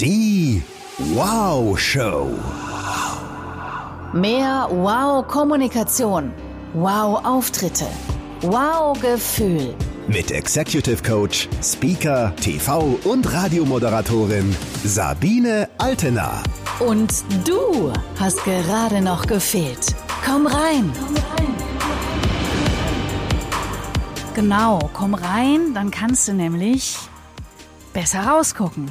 Die Wow Show. Mehr Wow-Kommunikation. Wow-Auftritte. Wow-Gefühl. Mit Executive Coach, Speaker, TV und Radiomoderatorin Sabine Altena. Und du hast gerade noch gefehlt. Komm rein. Genau, komm rein, dann kannst du nämlich besser rausgucken.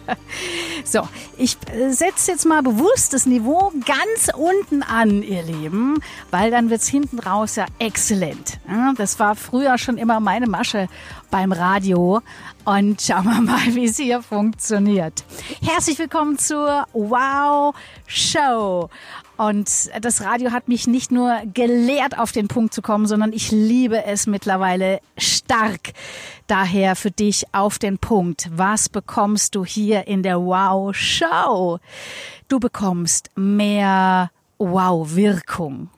so, ich setze jetzt mal bewusst das Niveau ganz unten an, ihr Lieben, weil dann wird's hinten raus ja exzellent. Das war früher schon immer meine Masche beim Radio. Und schauen wir mal, wie es hier funktioniert. Herzlich willkommen zur Wow Show. Und das Radio hat mich nicht nur gelehrt, auf den Punkt zu kommen, sondern ich liebe es mittlerweile stark. Daher für dich auf den Punkt. Was bekommst du hier in der Wow Show? Du bekommst mehr Wow-Wirkung.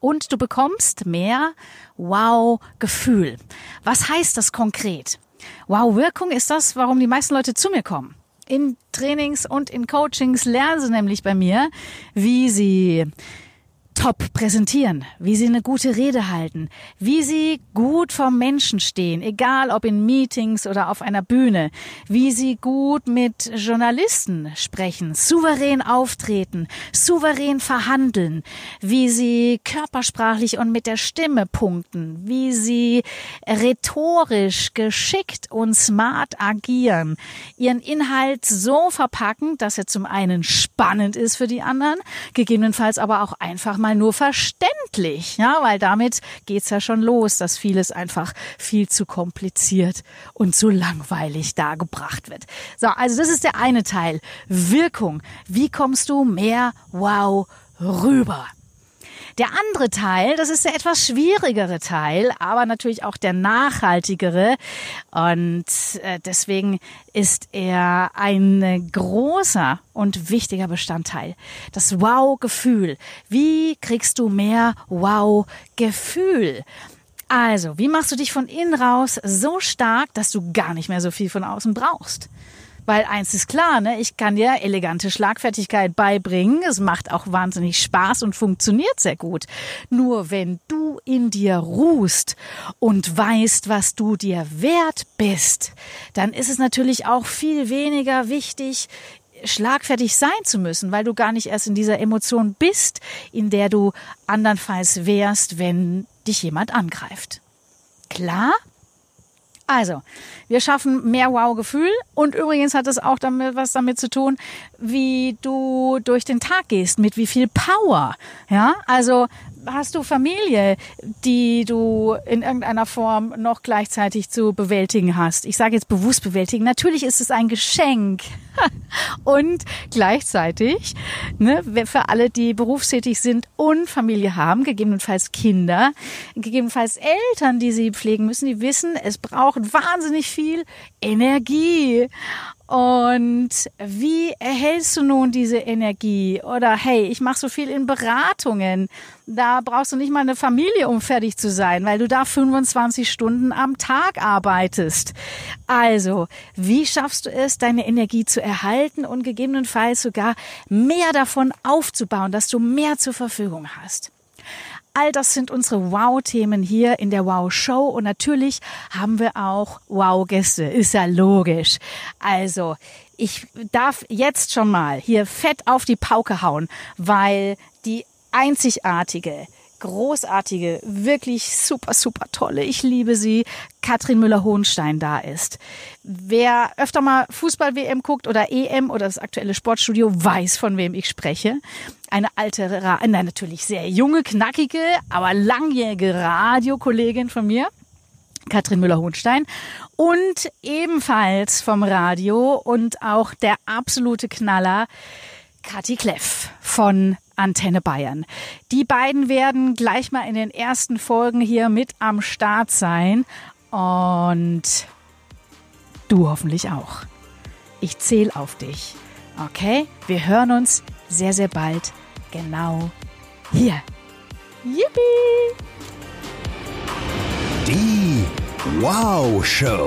Und du bekommst mehr Wow-Gefühl. Was heißt das konkret? Wow-Wirkung ist das, warum die meisten Leute zu mir kommen in Trainings und in Coachings lernen sie nämlich bei mir, wie sie top präsentieren, wie sie eine gute Rede halten, wie sie gut vor Menschen stehen, egal ob in Meetings oder auf einer Bühne, wie sie gut mit Journalisten sprechen, souverän auftreten, souverän verhandeln, wie sie körpersprachlich und mit der Stimme punkten, wie sie rhetorisch geschickt und smart agieren, ihren Inhalt so verpacken, dass er zum einen spannend ist für die anderen, gegebenenfalls aber auch einfach mal nur verständlich, ja, weil damit geht's ja schon los, dass vieles einfach viel zu kompliziert und zu langweilig dargebracht wird. So, also das ist der eine Teil. Wirkung. Wie kommst du mehr Wow rüber? Der andere Teil, das ist der etwas schwierigere Teil, aber natürlich auch der nachhaltigere. Und äh, deswegen ist er ein großer und wichtiger Bestandteil. Das Wow-Gefühl. Wie kriegst du mehr Wow-Gefühl? Also, wie machst du dich von innen raus so stark, dass du gar nicht mehr so viel von außen brauchst? Weil eins ist klar, ne? ich kann dir elegante Schlagfertigkeit beibringen. Es macht auch wahnsinnig Spaß und funktioniert sehr gut. Nur wenn du in dir ruhst und weißt, was du dir wert bist, dann ist es natürlich auch viel weniger wichtig, schlagfertig sein zu müssen, weil du gar nicht erst in dieser Emotion bist, in der du andernfalls wärst, wenn dich jemand angreift. Klar? Also, wir schaffen mehr Wow-Gefühl und übrigens hat es auch damit was damit zu tun, wie du durch den Tag gehst, mit wie viel Power. Ja, also hast du Familie, die du in irgendeiner Form noch gleichzeitig zu bewältigen hast? Ich sage jetzt bewusst bewältigen. Natürlich ist es ein Geschenk. und gleichzeitig, ne, für alle, die berufstätig sind und Familie haben, gegebenenfalls Kinder, gegebenenfalls Eltern, die sie pflegen müssen, die wissen, es braucht wahnsinnig viel Energie. Und wie erhältst du nun diese Energie? Oder hey, ich mache so viel in Beratungen. Da brauchst du nicht mal eine Familie, um fertig zu sein, weil du da 25 Stunden am Tag arbeitest. Also, wie schaffst du es, deine Energie zu erhalten und gegebenenfalls sogar mehr davon aufzubauen, dass du mehr zur Verfügung hast? All das sind unsere Wow-Themen hier in der Wow-Show und natürlich haben wir auch Wow-Gäste, ist ja logisch. Also, ich darf jetzt schon mal hier fett auf die Pauke hauen, weil die einzigartige, großartige, wirklich super, super tolle, ich liebe sie, Katrin Müller-Hohenstein da ist. Wer öfter mal Fußball-WM guckt oder EM oder das aktuelle Sportstudio, weiß, von wem ich spreche. Eine alte, nein, natürlich sehr junge, knackige, aber langjährige Radiokollegin von mir. Katrin Müller-Hohenstein und ebenfalls vom Radio und auch der absolute Knaller Kati Kleff von Antenne Bayern. Die beiden werden gleich mal in den ersten Folgen hier mit am Start sein und du hoffentlich auch. Ich zähle auf dich. Okay? Wir hören uns sehr, sehr bald genau hier. Yippie! Die Wow Show.